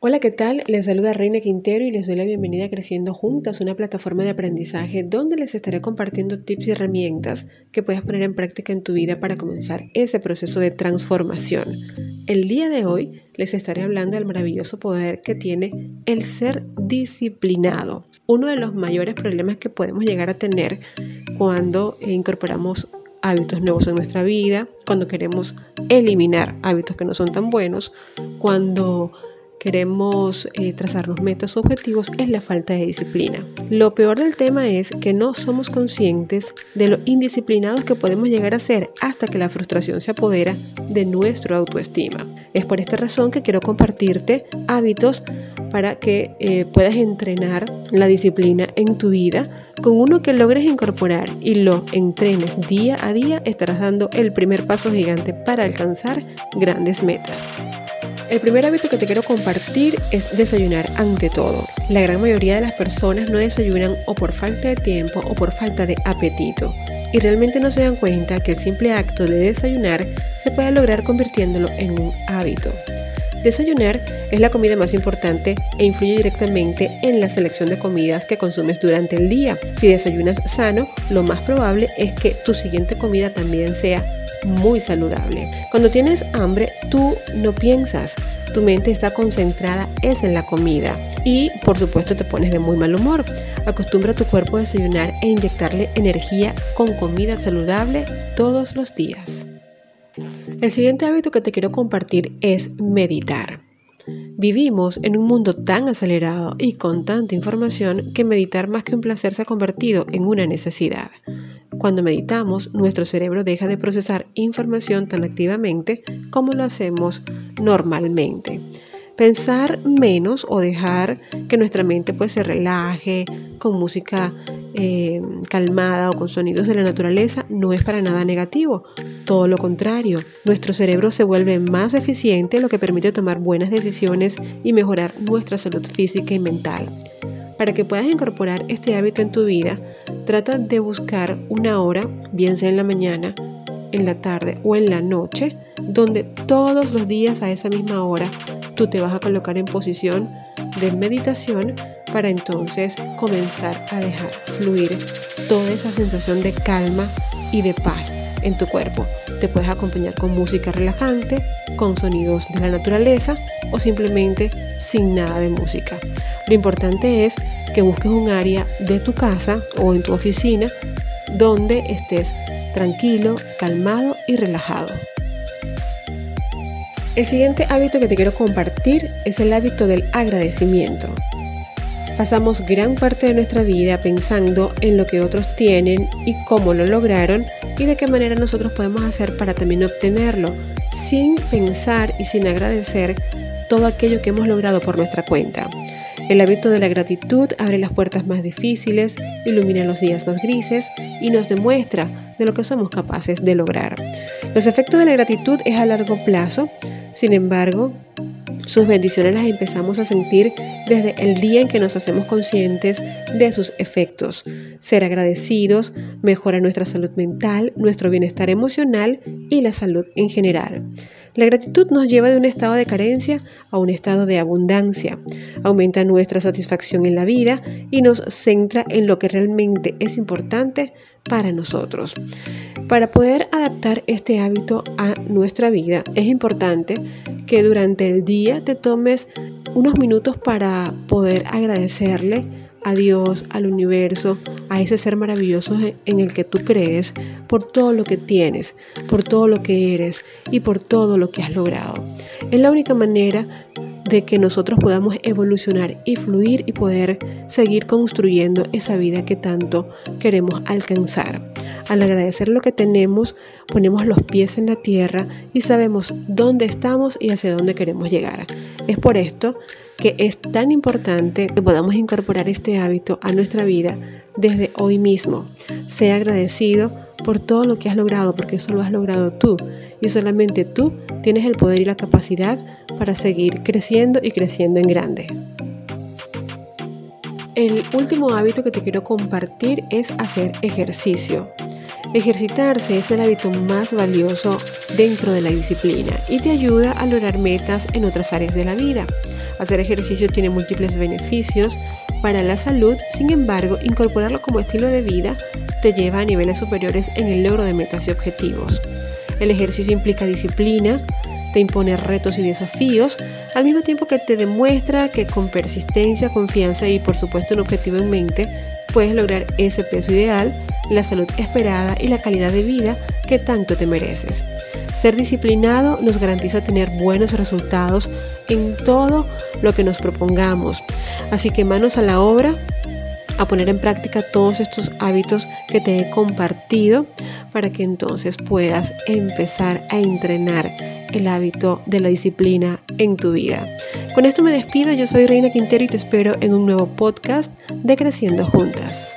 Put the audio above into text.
Hola, ¿qué tal? Les saluda Reina Quintero y les doy la bienvenida a Creciendo Juntas, una plataforma de aprendizaje donde les estaré compartiendo tips y herramientas que puedes poner en práctica en tu vida para comenzar ese proceso de transformación. El día de hoy les estaré hablando del maravilloso poder que tiene el ser disciplinado. Uno de los mayores problemas que podemos llegar a tener cuando incorporamos hábitos nuevos en nuestra vida, cuando queremos eliminar hábitos que no son tan buenos, cuando queremos eh, trazarnos metas o objetivos es la falta de disciplina. Lo peor del tema es que no somos conscientes de lo indisciplinados que podemos llegar a ser hasta que la frustración se apodera de nuestra autoestima. Es por esta razón que quiero compartirte hábitos para que eh, puedas entrenar la disciplina en tu vida. Con uno que logres incorporar y lo entrenes día a día, estarás dando el primer paso gigante para alcanzar grandes metas. El primer hábito que te quiero compartir es desayunar ante todo. La gran mayoría de las personas no desayunan o por falta de tiempo o por falta de apetito y realmente no se dan cuenta que el simple acto de desayunar se puede lograr convirtiéndolo en un hábito. Desayunar es la comida más importante e influye directamente en la selección de comidas que consumes durante el día. Si desayunas sano, lo más probable es que tu siguiente comida también sea muy saludable. Cuando tienes hambre, tú no piensas, tu mente está concentrada es en la comida y por supuesto te pones de muy mal humor. Acostumbra a tu cuerpo a desayunar e inyectarle energía con comida saludable todos los días. El siguiente hábito que te quiero compartir es meditar. Vivimos en un mundo tan acelerado y con tanta información que meditar más que un placer se ha convertido en una necesidad. Cuando meditamos, nuestro cerebro deja de procesar información tan activamente como lo hacemos normalmente. Pensar menos o dejar que nuestra mente pues, se relaje con música eh, calmada o con sonidos de la naturaleza no es para nada negativo. Todo lo contrario, nuestro cerebro se vuelve más eficiente, lo que permite tomar buenas decisiones y mejorar nuestra salud física y mental. Para que puedas incorporar este hábito en tu vida, trata de buscar una hora, bien sea en la mañana, en la tarde o en la noche, donde todos los días a esa misma hora tú te vas a colocar en posición de meditación para entonces comenzar a dejar fluir toda esa sensación de calma y de paz en tu cuerpo. Te puedes acompañar con música relajante, con sonidos de la naturaleza o simplemente sin nada de música. Lo importante es que busques un área de tu casa o en tu oficina donde estés tranquilo, calmado y relajado. El siguiente hábito que te quiero compartir es el hábito del agradecimiento. Pasamos gran parte de nuestra vida pensando en lo que otros tienen y cómo lo lograron y de qué manera nosotros podemos hacer para también obtenerlo, sin pensar y sin agradecer todo aquello que hemos logrado por nuestra cuenta. El hábito de la gratitud abre las puertas más difíciles, ilumina los días más grises y nos demuestra de lo que somos capaces de lograr. Los efectos de la gratitud es a largo plazo, sin embargo, sus bendiciones las empezamos a sentir desde el día en que nos hacemos conscientes de sus efectos. Ser agradecidos mejora nuestra salud mental, nuestro bienestar emocional y la salud en general. La gratitud nos lleva de un estado de carencia a un estado de abundancia, aumenta nuestra satisfacción en la vida y nos centra en lo que realmente es importante para nosotros. Para poder adaptar este hábito a nuestra vida, es importante que durante el día te tomes unos minutos para poder agradecerle a Dios, al universo, a ese ser maravilloso en el que tú crees, por todo lo que tienes, por todo lo que eres y por todo lo que has logrado. Es la única manera de que nosotros podamos evolucionar y fluir y poder seguir construyendo esa vida que tanto queremos alcanzar. Al agradecer lo que tenemos, ponemos los pies en la tierra y sabemos dónde estamos y hacia dónde queremos llegar. Es por esto que es tan importante que podamos incorporar este hábito a nuestra vida desde hoy mismo. Sea agradecido por todo lo que has logrado, porque eso lo has logrado tú. Y solamente tú tienes el poder y la capacidad para seguir creciendo y creciendo en grande. El último hábito que te quiero compartir es hacer ejercicio. Ejercitarse es el hábito más valioso dentro de la disciplina y te ayuda a lograr metas en otras áreas de la vida. Hacer ejercicio tiene múltiples beneficios para la salud, sin embargo, incorporarlo como estilo de vida te lleva a niveles superiores en el logro de metas y objetivos. El ejercicio implica disciplina, te impone retos y desafíos, al mismo tiempo que te demuestra que con persistencia, confianza y por supuesto un objetivo en mente, puedes lograr ese peso ideal la salud esperada y la calidad de vida que tanto te mereces. Ser disciplinado nos garantiza tener buenos resultados en todo lo que nos propongamos. Así que manos a la obra, a poner en práctica todos estos hábitos que te he compartido para que entonces puedas empezar a entrenar el hábito de la disciplina en tu vida. Con esto me despido, yo soy Reina Quintero y te espero en un nuevo podcast de Creciendo Juntas.